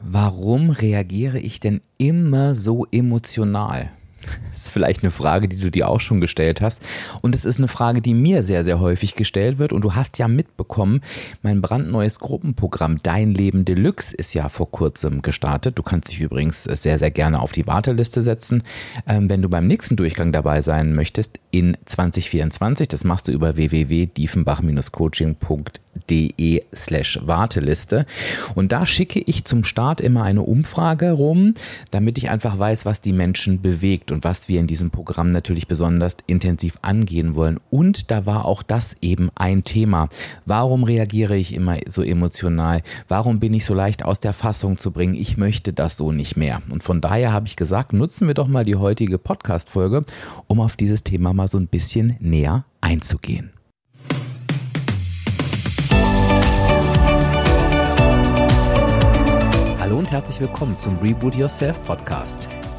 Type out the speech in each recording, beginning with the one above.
Warum reagiere ich denn immer so emotional? Das ist vielleicht eine Frage, die du dir auch schon gestellt hast. Und es ist eine Frage, die mir sehr, sehr häufig gestellt wird. Und du hast ja mitbekommen, mein brandneues Gruppenprogramm Dein Leben Deluxe ist ja vor kurzem gestartet. Du kannst dich übrigens sehr, sehr gerne auf die Warteliste setzen, ähm, wenn du beim nächsten Durchgang dabei sein möchtest in 2024. Das machst du über www.diefenbach-coaching.de slash Warteliste. Und da schicke ich zum Start immer eine Umfrage rum, damit ich einfach weiß, was die Menschen bewegt und was wir in diesem Programm natürlich besonders intensiv angehen wollen. Und da war auch das eben ein Thema. Warum reagiere ich immer so emotional? Warum bin ich so leicht aus der Fassung zu bringen? Ich möchte das so nicht mehr. Und von daher habe ich gesagt, nutzen wir doch mal die heutige Podcast-Folge, um auf dieses Thema mal so ein bisschen näher einzugehen. Hallo und herzlich willkommen zum Reboot Yourself Podcast.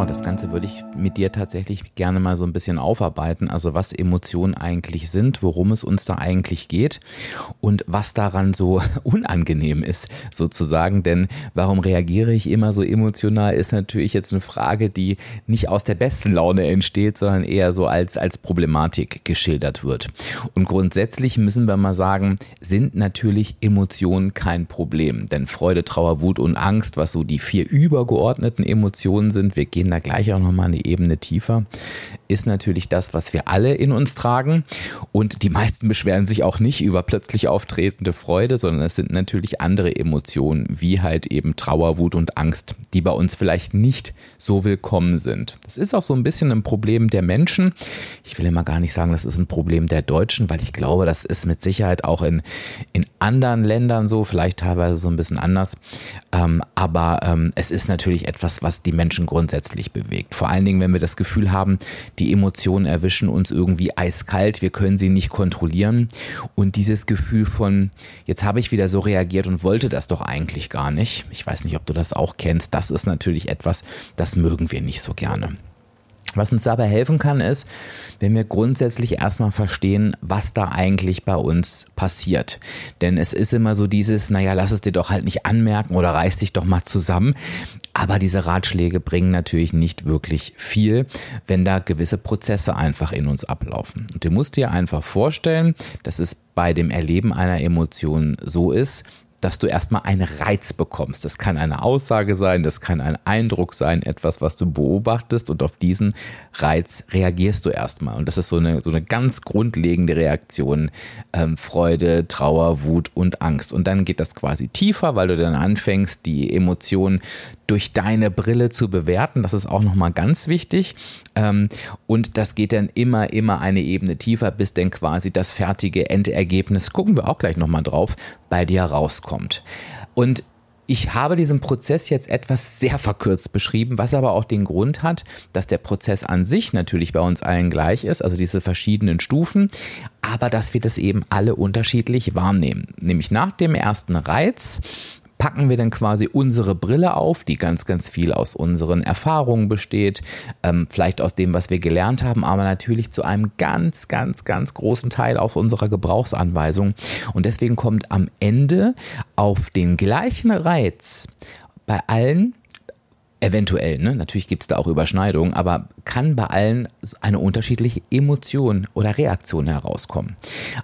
Ja, und das Ganze würde ich mit dir tatsächlich gerne mal so ein bisschen aufarbeiten. Also was Emotionen eigentlich sind, worum es uns da eigentlich geht und was daran so unangenehm ist, sozusagen. Denn warum reagiere ich immer so emotional, ist natürlich jetzt eine Frage, die nicht aus der besten Laune entsteht, sondern eher so als, als Problematik geschildert wird. Und grundsätzlich müssen wir mal sagen, sind natürlich Emotionen kein Problem. Denn Freude, Trauer, Wut und Angst, was so die vier übergeordneten Emotionen sind, wir gehen da gleich auch nochmal eine Ebene tiefer, ist natürlich das, was wir alle in uns tragen. Und die meisten beschweren sich auch nicht über plötzlich auftretende Freude, sondern es sind natürlich andere Emotionen, wie halt eben Trauer, Wut und Angst, die bei uns vielleicht nicht so willkommen sind. Das ist auch so ein bisschen ein Problem der Menschen. Ich will immer gar nicht sagen, das ist ein Problem der Deutschen, weil ich glaube, das ist mit Sicherheit auch in, in anderen Ländern so, vielleicht teilweise so ein bisschen anders. Ähm, aber ähm, es ist natürlich etwas, was die Menschen grundsätzlich grundsätzlich bewegt. Vor allen Dingen, wenn wir das Gefühl haben, die Emotionen erwischen uns irgendwie eiskalt, wir können sie nicht kontrollieren. Und dieses Gefühl von, jetzt habe ich wieder so reagiert und wollte das doch eigentlich gar nicht. Ich weiß nicht, ob du das auch kennst. Das ist natürlich etwas, das mögen wir nicht so gerne. Was uns dabei helfen kann, ist, wenn wir grundsätzlich erstmal verstehen, was da eigentlich bei uns passiert. Denn es ist immer so dieses, naja, lass es dir doch halt nicht anmerken oder reiß dich doch mal zusammen. Aber diese Ratschläge bringen natürlich nicht wirklich viel, wenn da gewisse Prozesse einfach in uns ablaufen. Und du musst dir einfach vorstellen, dass es bei dem Erleben einer Emotion so ist, dass du erstmal einen Reiz bekommst. Das kann eine Aussage sein, das kann ein Eindruck sein, etwas, was du beobachtest und auf diesen Reiz reagierst du erstmal. Und das ist so eine, so eine ganz grundlegende Reaktion. Ähm, Freude, Trauer, Wut und Angst. Und dann geht das quasi tiefer, weil du dann anfängst, die Emotionen durch deine Brille zu bewerten. Das ist auch nochmal ganz wichtig. Ähm, und das geht dann immer, immer eine Ebene tiefer, bis dann quasi das fertige Endergebnis, gucken wir auch gleich nochmal drauf, bei dir rauskommt. Und ich habe diesen Prozess jetzt etwas sehr verkürzt beschrieben, was aber auch den Grund hat, dass der Prozess an sich natürlich bei uns allen gleich ist, also diese verschiedenen Stufen, aber dass wir das eben alle unterschiedlich wahrnehmen. Nämlich nach dem ersten Reiz packen wir dann quasi unsere Brille auf, die ganz, ganz viel aus unseren Erfahrungen besteht, ähm, vielleicht aus dem, was wir gelernt haben, aber natürlich zu einem ganz, ganz, ganz großen Teil aus unserer Gebrauchsanweisung. Und deswegen kommt am Ende auf den gleichen Reiz bei allen Eventuell, ne? natürlich gibt es da auch Überschneidungen, aber kann bei allen eine unterschiedliche Emotion oder Reaktion herauskommen.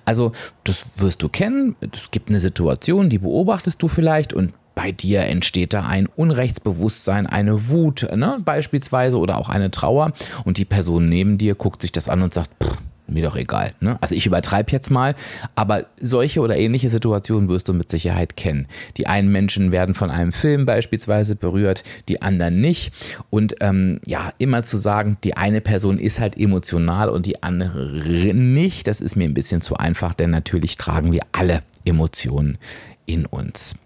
Also das wirst du kennen, es gibt eine Situation, die beobachtest du vielleicht und bei dir entsteht da ein Unrechtsbewusstsein, eine Wut ne? beispielsweise oder auch eine Trauer und die Person neben dir guckt sich das an und sagt, pff, mir doch egal. Ne? Also ich übertreibe jetzt mal, aber solche oder ähnliche Situationen wirst du mit Sicherheit kennen. Die einen Menschen werden von einem Film beispielsweise berührt, die anderen nicht. Und ähm, ja, immer zu sagen, die eine Person ist halt emotional und die andere nicht, das ist mir ein bisschen zu einfach, denn natürlich tragen wir alle Emotionen in uns.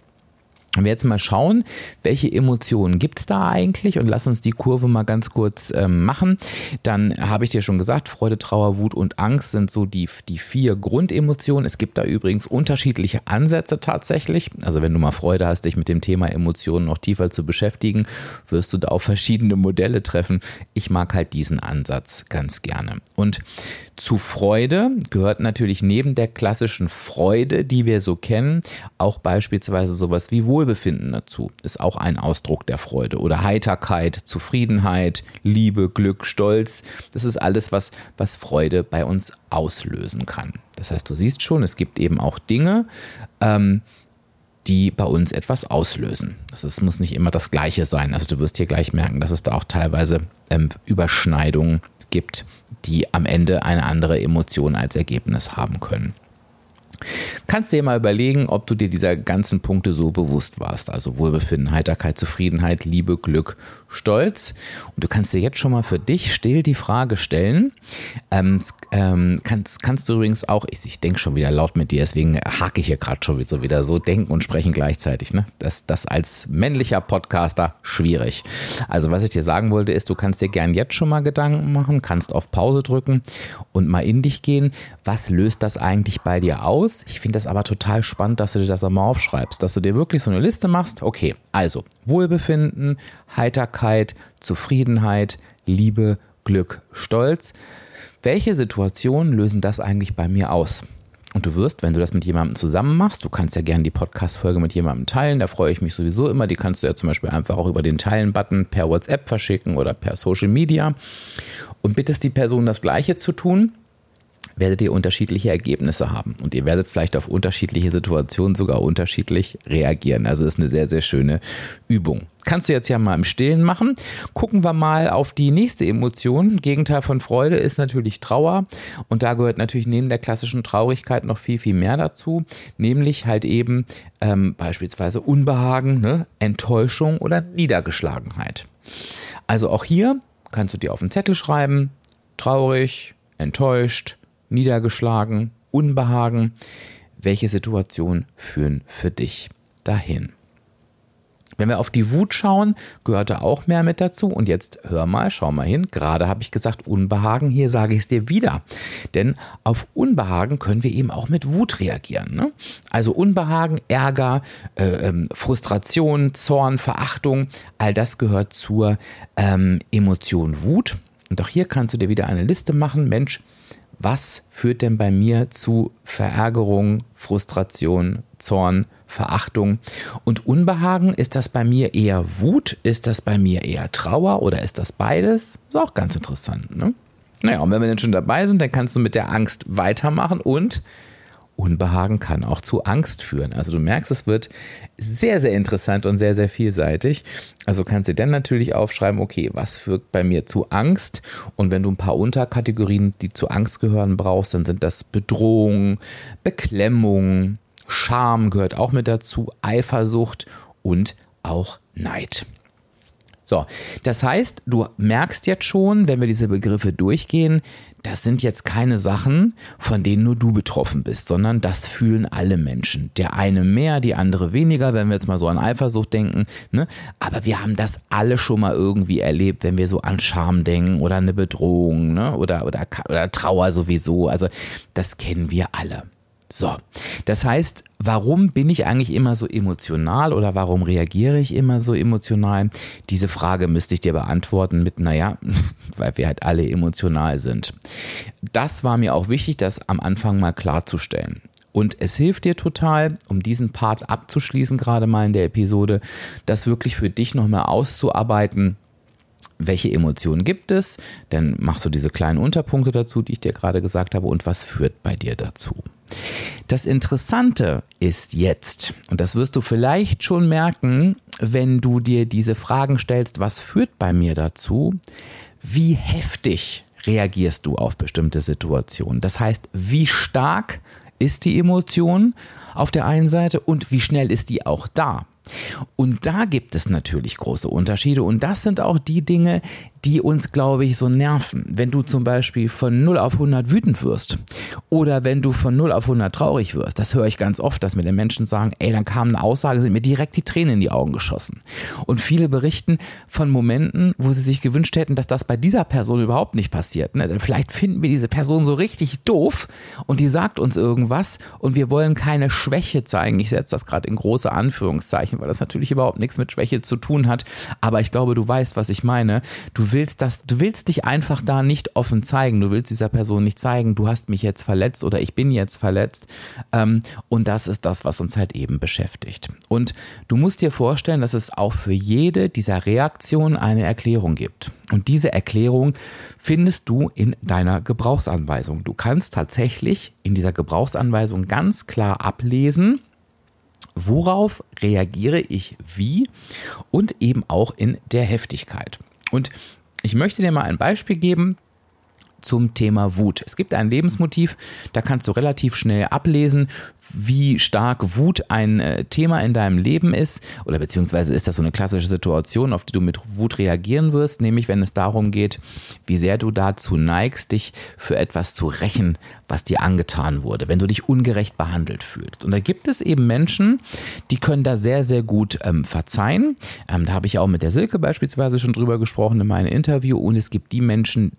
Wenn wir jetzt mal schauen, welche Emotionen gibt es da eigentlich und lass uns die Kurve mal ganz kurz ähm, machen, dann habe ich dir schon gesagt, Freude, Trauer, Wut und Angst sind so die, die vier Grundemotionen. Es gibt da übrigens unterschiedliche Ansätze tatsächlich. Also wenn du mal Freude hast, dich mit dem Thema Emotionen noch tiefer zu beschäftigen, wirst du da auf verschiedene Modelle treffen. Ich mag halt diesen Ansatz ganz gerne. Und zu Freude gehört natürlich neben der klassischen Freude, die wir so kennen, auch beispielsweise sowas wie Wohlbefinden dazu. Ist auch ein Ausdruck der Freude. Oder Heiterkeit, Zufriedenheit, Liebe, Glück, Stolz. Das ist alles, was, was Freude bei uns auslösen kann. Das heißt, du siehst schon, es gibt eben auch Dinge, ähm, die bei uns etwas auslösen. Das ist, muss nicht immer das Gleiche sein. Also du wirst hier gleich merken, dass es da auch teilweise ähm, Überschneidungen gibt, die am Ende eine andere Emotion als Ergebnis haben können. Kannst dir mal überlegen, ob du dir dieser ganzen Punkte so bewusst warst. Also Wohlbefinden, Heiterkeit, Zufriedenheit, Liebe, Glück, Stolz. Und du kannst dir jetzt schon mal für dich still die Frage stellen. Ähm, ähm, kannst, kannst du übrigens auch, ich, ich denke schon wieder laut mit dir, deswegen hake ich hier gerade schon wieder, so wieder so denken und sprechen gleichzeitig. Ne? Das, das als männlicher Podcaster schwierig. Also was ich dir sagen wollte, ist, du kannst dir gern jetzt schon mal Gedanken machen, kannst auf Pause drücken und mal in dich gehen. Was löst das eigentlich bei dir aus? Aus. Ich finde das aber total spannend, dass du dir das auch mal aufschreibst, dass du dir wirklich so eine Liste machst. Okay, also Wohlbefinden, Heiterkeit, Zufriedenheit, Liebe, Glück, Stolz. Welche Situationen lösen das eigentlich bei mir aus? Und du wirst, wenn du das mit jemandem zusammen machst, du kannst ja gerne die Podcast-Folge mit jemandem teilen, da freue ich mich sowieso immer. Die kannst du ja zum Beispiel einfach auch über den Teilen-Button per WhatsApp verschicken oder per Social Media und bittest die Person das Gleiche zu tun werdet ihr unterschiedliche Ergebnisse haben und ihr werdet vielleicht auf unterschiedliche Situationen sogar unterschiedlich reagieren. Also ist eine sehr, sehr schöne Übung. Kannst du jetzt ja mal im Stillen machen. Gucken wir mal auf die nächste Emotion. Gegenteil von Freude ist natürlich Trauer. Und da gehört natürlich neben der klassischen Traurigkeit noch viel, viel mehr dazu. Nämlich halt eben ähm, beispielsweise Unbehagen, ne? Enttäuschung oder Niedergeschlagenheit. Also auch hier kannst du dir auf den Zettel schreiben, traurig, enttäuscht, niedergeschlagen, Unbehagen. Welche Situationen führen für dich dahin? Wenn wir auf die Wut schauen, gehört da auch mehr mit dazu. Und jetzt hör mal, schau mal hin. Gerade habe ich gesagt Unbehagen, hier sage ich es dir wieder. Denn auf Unbehagen können wir eben auch mit Wut reagieren. Ne? Also Unbehagen, Ärger, äh, ähm, Frustration, Zorn, Verachtung, all das gehört zur ähm, Emotion Wut. Und auch hier kannst du dir wieder eine Liste machen. Mensch, was führt denn bei mir zu Verärgerung, Frustration, Zorn, Verachtung und Unbehagen? Ist das bei mir eher Wut? Ist das bei mir eher Trauer oder ist das beides? Ist auch ganz interessant. Ne? Naja, und wenn wir dann schon dabei sind, dann kannst du mit der Angst weitermachen und Unbehagen kann auch zu Angst führen. Also du merkst, es wird sehr, sehr interessant und sehr, sehr vielseitig. Also kannst du dann natürlich aufschreiben, okay, was führt bei mir zu Angst? Und wenn du ein paar Unterkategorien, die zu Angst gehören, brauchst, dann sind das Bedrohung, Beklemmung, Scham gehört auch mit dazu, Eifersucht und auch Neid. So, das heißt, du merkst jetzt schon, wenn wir diese Begriffe durchgehen, das sind jetzt keine Sachen, von denen nur du betroffen bist, sondern das fühlen alle Menschen. Der eine mehr, die andere weniger, wenn wir jetzt mal so an Eifersucht denken. Ne? Aber wir haben das alle schon mal irgendwie erlebt, wenn wir so an Scham denken oder eine Bedrohung ne? oder, oder, oder Trauer sowieso. Also das kennen wir alle. So, das heißt, warum bin ich eigentlich immer so emotional oder warum reagiere ich immer so emotional? Diese Frage müsste ich dir beantworten mit, naja, weil wir halt alle emotional sind. Das war mir auch wichtig, das am Anfang mal klarzustellen. Und es hilft dir total, um diesen Part abzuschließen, gerade mal in der Episode, das wirklich für dich nochmal auszuarbeiten welche Emotionen gibt es, dann machst du diese kleinen Unterpunkte dazu, die ich dir gerade gesagt habe, und was führt bei dir dazu. Das Interessante ist jetzt, und das wirst du vielleicht schon merken, wenn du dir diese Fragen stellst, was führt bei mir dazu, wie heftig reagierst du auf bestimmte Situationen. Das heißt, wie stark ist die Emotion auf der einen Seite und wie schnell ist die auch da. Und da gibt es natürlich große Unterschiede und das sind auch die Dinge, die uns, glaube ich, so nerven. Wenn du zum Beispiel von 0 auf 100 wütend wirst oder wenn du von 0 auf 100 traurig wirst, das höre ich ganz oft, dass mir die Menschen sagen, ey, dann kam eine Aussage, sind mir direkt die Tränen in die Augen geschossen. Und viele berichten von Momenten, wo sie sich gewünscht hätten, dass das bei dieser Person überhaupt nicht passiert. Ne? Vielleicht finden wir diese Person so richtig doof und die sagt uns irgendwas und wir wollen keine Schwäche zeigen. Ich setze das gerade in große Anführungszeichen, weil das natürlich überhaupt nichts mit Schwäche zu tun hat. Aber ich glaube, du weißt, was ich meine. Du willst das, du willst dich einfach da nicht offen zeigen. Du willst dieser Person nicht zeigen, du hast mich jetzt verletzt oder ich bin jetzt verletzt. Ähm, und das ist das, was uns halt eben beschäftigt. Und du musst dir vorstellen, dass es auch für jede dieser Reaktionen eine Erklärung gibt. Und diese Erklärung findest du in deiner Gebrauchsanweisung. Du kannst tatsächlich in dieser Gebrauchsanweisung ganz klar ablesen, worauf reagiere ich wie und eben auch in der Heftigkeit. Und ich möchte dir mal ein Beispiel geben zum Thema Wut. Es gibt ein Lebensmotiv, da kannst du relativ schnell ablesen, wie stark Wut ein äh, Thema in deinem Leben ist, oder beziehungsweise ist das so eine klassische Situation, auf die du mit Wut reagieren wirst, nämlich wenn es darum geht, wie sehr du dazu neigst, dich für etwas zu rächen, was dir angetan wurde, wenn du dich ungerecht behandelt fühlst. Und da gibt es eben Menschen, die können da sehr, sehr gut ähm, verzeihen. Ähm, da habe ich auch mit der Silke beispielsweise schon drüber gesprochen in meinem Interview. Und es gibt die Menschen,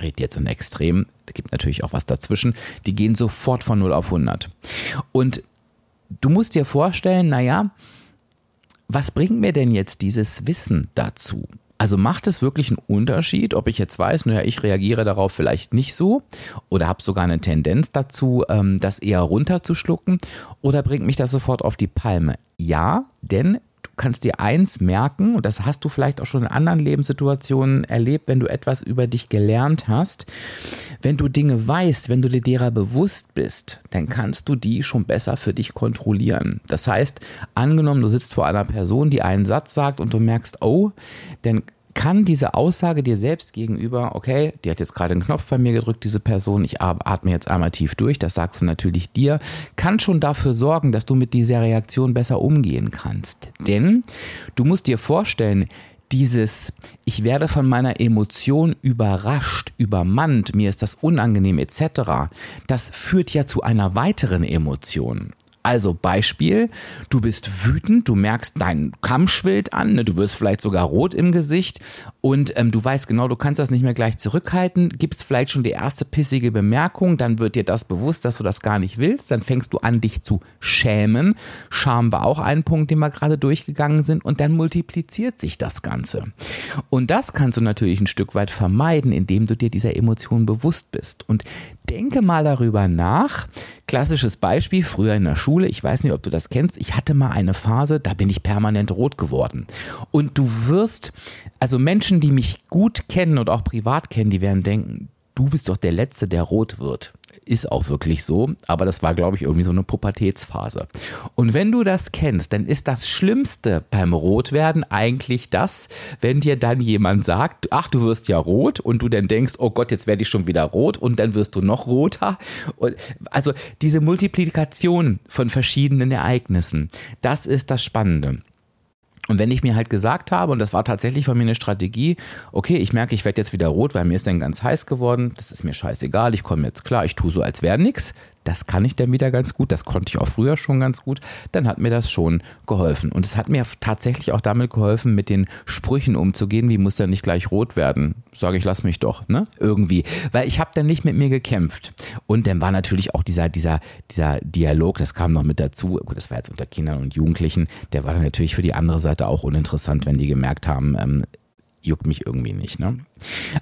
rede jetzt in Extrem, da gibt natürlich auch was dazwischen, die gehen sofort von 0 auf 100. Und du musst dir vorstellen, naja, was bringt mir denn jetzt dieses Wissen dazu? Also macht es wirklich einen Unterschied, ob ich jetzt weiß, naja, ich reagiere darauf vielleicht nicht so oder habe sogar eine Tendenz dazu, ähm, das eher runterzuschlucken oder bringt mich das sofort auf die Palme? Ja, denn kannst dir eins merken, und das hast du vielleicht auch schon in anderen Lebenssituationen erlebt, wenn du etwas über dich gelernt hast. Wenn du Dinge weißt, wenn du dir derer bewusst bist, dann kannst du die schon besser für dich kontrollieren. Das heißt, angenommen, du sitzt vor einer Person, die einen Satz sagt und du merkst, oh, dann kann diese Aussage dir selbst gegenüber, okay, die hat jetzt gerade einen Knopf bei mir gedrückt, diese Person, ich atme jetzt einmal tief durch, das sagst du natürlich dir, kann schon dafür sorgen, dass du mit dieser Reaktion besser umgehen kannst. Denn du musst dir vorstellen, dieses, ich werde von meiner Emotion überrascht, übermannt, mir ist das unangenehm etc., das führt ja zu einer weiteren Emotion. Also Beispiel, du bist wütend, du merkst dein Kamm schwillt an, ne, du wirst vielleicht sogar rot im Gesicht und ähm, du weißt genau, du kannst das nicht mehr gleich zurückhalten, gibst vielleicht schon die erste pissige Bemerkung, dann wird dir das bewusst, dass du das gar nicht willst, dann fängst du an, dich zu schämen. Scham war auch ein Punkt, den wir gerade durchgegangen sind und dann multipliziert sich das Ganze. Und das kannst du natürlich ein Stück weit vermeiden, indem du dir dieser Emotion bewusst bist. Und denke mal darüber nach. Klassisches Beispiel, früher in der Schule, ich weiß nicht, ob du das kennst, ich hatte mal eine Phase, da bin ich permanent rot geworden. Und du wirst, also Menschen, die mich gut kennen und auch privat kennen, die werden denken, du bist doch der Letzte, der rot wird ist auch wirklich so, aber das war, glaube ich, irgendwie so eine Pubertätsphase. Und wenn du das kennst, dann ist das Schlimmste beim Rotwerden eigentlich das, wenn dir dann jemand sagt, ach, du wirst ja rot und du dann denkst, oh Gott, jetzt werde ich schon wieder rot und dann wirst du noch roter. Und also diese Multiplikation von verschiedenen Ereignissen, das ist das Spannende. Und wenn ich mir halt gesagt habe, und das war tatsächlich von mir eine Strategie, okay, ich merke, ich werde jetzt wieder rot, weil mir ist dann ganz heiß geworden, das ist mir scheißegal, ich komme jetzt klar, ich tue so, als wäre nichts, das kann ich dann wieder ganz gut, das konnte ich auch früher schon ganz gut, dann hat mir das schon geholfen. Und es hat mir tatsächlich auch damit geholfen, mit den Sprüchen umzugehen, wie muss der nicht gleich rot werden? Sage ich, lass mich doch, ne? Irgendwie. Weil ich habe dann nicht mit mir gekämpft. Und dann war natürlich auch dieser, dieser, dieser Dialog, das kam noch mit dazu, gut, das war jetzt unter Kindern und Jugendlichen, der war dann natürlich für die andere Seite auch uninteressant, wenn die gemerkt haben, ähm, juckt mich irgendwie nicht. Ne?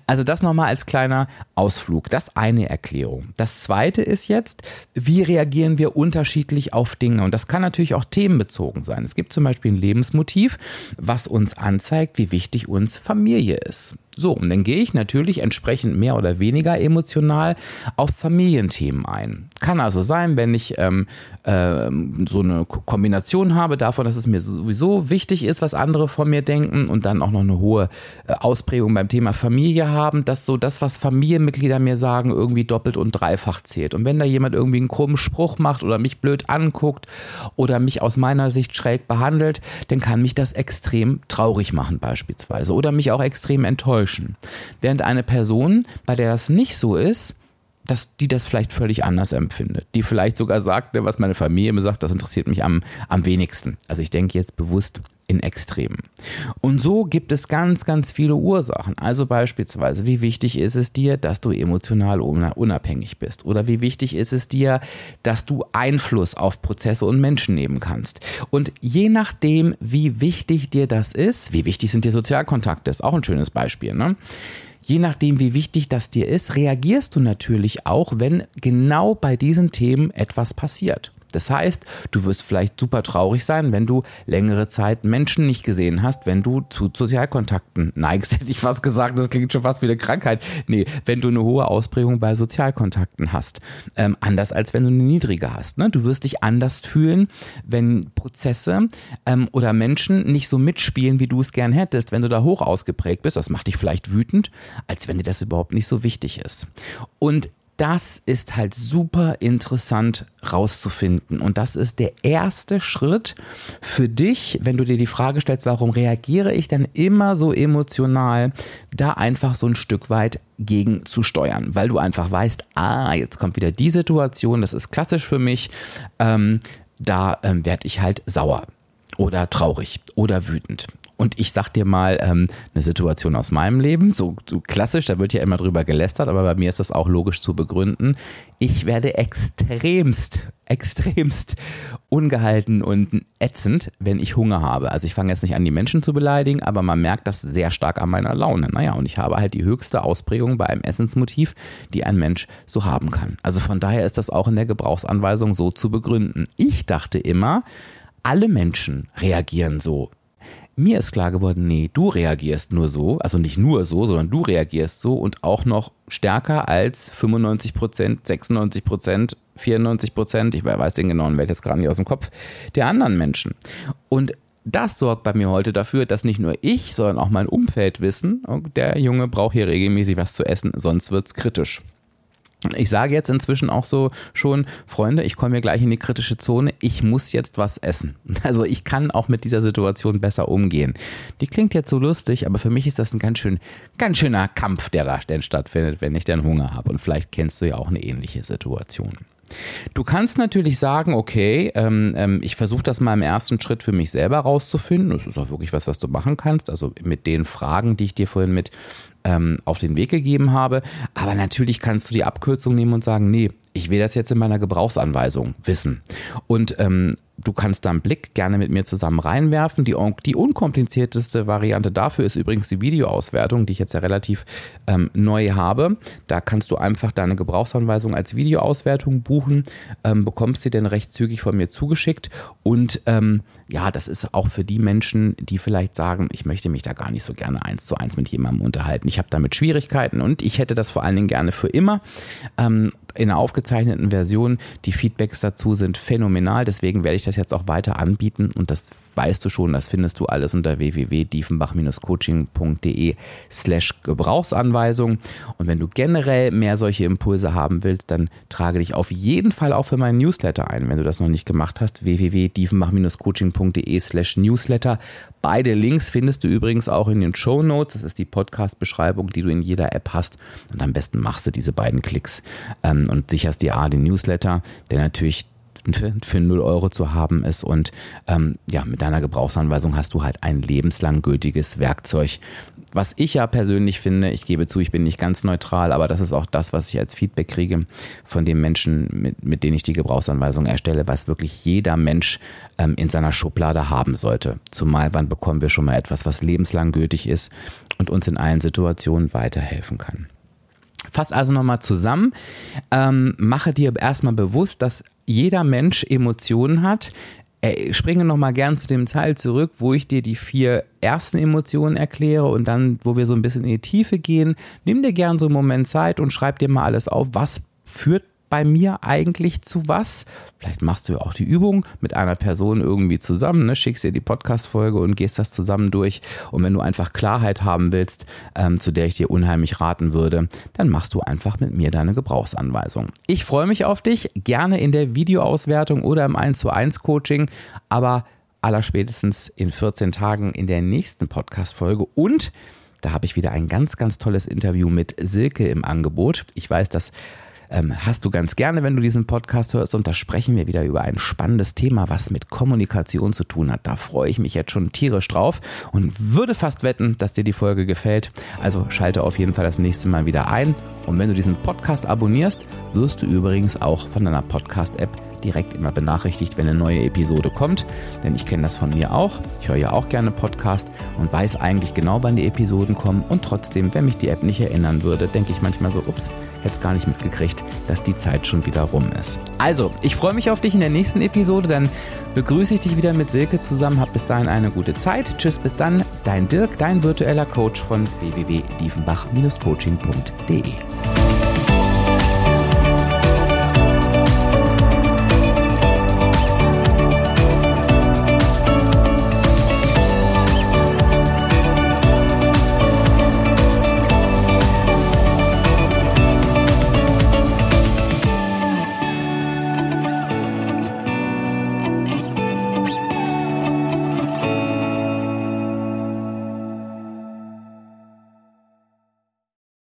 Also das nochmal als kleiner Ausflug. Das eine Erklärung. Das zweite ist jetzt, wie reagieren wir unterschiedlich auf Dinge? Und das kann natürlich auch themenbezogen sein. Es gibt zum Beispiel ein Lebensmotiv, was uns anzeigt, wie wichtig uns Familie ist. So, und dann gehe ich natürlich entsprechend mehr oder weniger emotional auf Familienthemen ein. Kann also sein, wenn ich ähm, äh, so eine Kombination habe davon, dass es mir sowieso wichtig ist, was andere von mir denken und dann auch noch eine hohe äh, Ausprägung beim Thema Familie haben, dass so das, was Familienmitglieder mir sagen, irgendwie doppelt und dreifach zählt. Und wenn da jemand irgendwie einen krummen Spruch macht oder mich blöd anguckt oder mich aus meiner Sicht schräg behandelt, dann kann mich das extrem traurig machen beispielsweise oder mich auch extrem enttäuschen. Während eine Person, bei der das nicht so ist, dass die das vielleicht völlig anders empfindet. Die vielleicht sogar sagt, ne, was meine Familie mir sagt, das interessiert mich am, am wenigsten. Also ich denke jetzt bewusst in Extremen. Und so gibt es ganz, ganz viele Ursachen. Also beispielsweise, wie wichtig ist es dir, dass du emotional unabhängig bist? Oder wie wichtig ist es dir, dass du Einfluss auf Prozesse und Menschen nehmen kannst? Und je nachdem, wie wichtig dir das ist, wie wichtig sind dir Sozialkontakte, ist auch ein schönes Beispiel, ne? je nachdem, wie wichtig das dir ist, reagierst du natürlich auch, wenn genau bei diesen Themen etwas passiert. Das heißt, du wirst vielleicht super traurig sein, wenn du längere Zeit Menschen nicht gesehen hast, wenn du zu Sozialkontakten neigst, hätte ich fast gesagt, das klingt schon fast wie eine Krankheit. Nee, wenn du eine hohe Ausprägung bei Sozialkontakten hast. Ähm, anders als wenn du eine niedrige hast. Ne? Du wirst dich anders fühlen, wenn Prozesse ähm, oder Menschen nicht so mitspielen, wie du es gern hättest, wenn du da hoch ausgeprägt bist. Das macht dich vielleicht wütend, als wenn dir das überhaupt nicht so wichtig ist. Und das ist halt super interessant rauszufinden. Und das ist der erste Schritt für dich, wenn du dir die Frage stellst, warum reagiere ich denn immer so emotional, da einfach so ein Stück weit gegen zu steuern, weil du einfach weißt, ah, jetzt kommt wieder die Situation, das ist klassisch für mich, ähm, da ähm, werde ich halt sauer oder traurig oder wütend. Und ich sag dir mal ähm, eine Situation aus meinem Leben, so, so klassisch, da wird ja immer drüber gelästert, aber bei mir ist das auch logisch zu begründen. Ich werde extremst, extremst ungehalten und ätzend, wenn ich Hunger habe. Also ich fange jetzt nicht an, die Menschen zu beleidigen, aber man merkt das sehr stark an meiner Laune. Naja, und ich habe halt die höchste Ausprägung bei einem Essensmotiv, die ein Mensch so haben kann. Also von daher ist das auch in der Gebrauchsanweisung so zu begründen. Ich dachte immer, alle Menschen reagieren so mir ist klar geworden, nee, du reagierst nur so, also nicht nur so, sondern du reagierst so und auch noch stärker als 95 Prozent, 96 Prozent, 94 Prozent, ich weiß den genauen Wert jetzt gerade nicht aus dem Kopf, der anderen Menschen. Und das sorgt bei mir heute dafür, dass nicht nur ich, sondern auch mein Umfeld wissen, der Junge braucht hier regelmäßig was zu essen, sonst wird es kritisch. Ich sage jetzt inzwischen auch so schon, Freunde, ich komme hier gleich in die kritische Zone, ich muss jetzt was essen. Also ich kann auch mit dieser Situation besser umgehen. Die klingt jetzt so lustig, aber für mich ist das ein ganz schön, ganz schöner Kampf, der da stattfindet, wenn ich dann Hunger habe. Und vielleicht kennst du ja auch eine ähnliche Situation. Du kannst natürlich sagen, okay, ähm, ähm, ich versuche das mal im ersten Schritt für mich selber rauszufinden. Das ist auch wirklich was, was du machen kannst. Also mit den Fragen, die ich dir vorhin mit ähm, auf den Weg gegeben habe. Aber natürlich kannst du die Abkürzung nehmen und sagen, nee, ich will das jetzt in meiner Gebrauchsanweisung wissen. Und ähm, du kannst da einen Blick gerne mit mir zusammen reinwerfen. Die, die unkomplizierteste Variante dafür ist übrigens die Videoauswertung, die ich jetzt ja relativ ähm, neu habe. Da kannst du einfach deine Gebrauchsanweisung als Videoauswertung buchen, ähm, bekommst sie dann recht zügig von mir zugeschickt. Und ähm, ja, das ist auch für die Menschen, die vielleicht sagen, ich möchte mich da gar nicht so gerne eins zu eins mit jemandem unterhalten. Ich habe damit Schwierigkeiten und ich hätte das vor allen Dingen gerne für immer. In einer aufgezeichneten Version. Die Feedbacks dazu sind phänomenal, deswegen werde ich das jetzt auch weiter anbieten und das weißt du schon, das findest du alles unter www.diefenbach-coaching.de slash Gebrauchsanweisung und wenn du generell mehr solche Impulse haben willst, dann trage dich auf jeden Fall auch für meinen Newsletter ein, wenn du das noch nicht gemacht hast, www.diefenbach-coaching.de slash Newsletter. Beide Links findest du übrigens auch in den Show Notes. Das ist die Podcast-Beschreibung, die du in jeder App hast. Und am besten machst du diese beiden Klicks ähm, und sicherst dir A, den Newsletter, der natürlich für, für 0 Euro zu haben ist. Und ähm, ja, mit deiner Gebrauchsanweisung hast du halt ein lebenslang gültiges Werkzeug. Was ich ja persönlich finde, ich gebe zu, ich bin nicht ganz neutral, aber das ist auch das, was ich als Feedback kriege von den Menschen, mit, mit denen ich die Gebrauchsanweisung erstelle, was wirklich jeder Mensch ähm, in seiner Schublade haben sollte. Zumal wann bekommen wir schon mal etwas, was lebenslang gültig ist und uns in allen Situationen weiterhelfen kann. Fass also nochmal zusammen, ähm, mache dir erstmal bewusst, dass jeder Mensch Emotionen hat, äh, springe nochmal gern zu dem Teil zurück, wo ich dir die vier ersten Emotionen erkläre und dann, wo wir so ein bisschen in die Tiefe gehen. Nimm dir gern so einen Moment Zeit und schreib dir mal alles auf, was führt bei mir eigentlich zu was? Vielleicht machst du ja auch die Übung mit einer Person irgendwie zusammen, ne? schickst dir die Podcast-Folge und gehst das zusammen durch. Und wenn du einfach Klarheit haben willst, ähm, zu der ich dir unheimlich raten würde, dann machst du einfach mit mir deine Gebrauchsanweisung. Ich freue mich auf dich, gerne in der Videoauswertung oder im 1 zu 1 Coaching, aber allerspätestens in 14 Tagen in der nächsten Podcast-Folge und da habe ich wieder ein ganz, ganz tolles Interview mit Silke im Angebot. Ich weiß, dass ähm, hast du ganz gerne, wenn du diesen Podcast hörst. Und da sprechen wir wieder über ein spannendes Thema, was mit Kommunikation zu tun hat. Da freue ich mich jetzt schon tierisch drauf und würde fast wetten, dass dir die Folge gefällt. Also schalte auf jeden Fall das nächste Mal wieder ein. Und wenn du diesen Podcast abonnierst, wirst du übrigens auch von deiner Podcast-App direkt immer benachrichtigt, wenn eine neue Episode kommt. Denn ich kenne das von mir auch. Ich höre ja auch gerne Podcast und weiß eigentlich genau, wann die Episoden kommen. Und trotzdem, wenn mich die App nicht erinnern würde, denke ich manchmal so, ups, hätte es gar nicht mitgekriegt, dass die Zeit schon wieder rum ist. Also, ich freue mich auf dich in der nächsten Episode. Dann begrüße ich dich wieder mit Silke zusammen. Hab bis dahin eine gute Zeit. Tschüss, bis dann. Dein Dirk, dein virtueller Coach von www.diefenbach-coaching.de.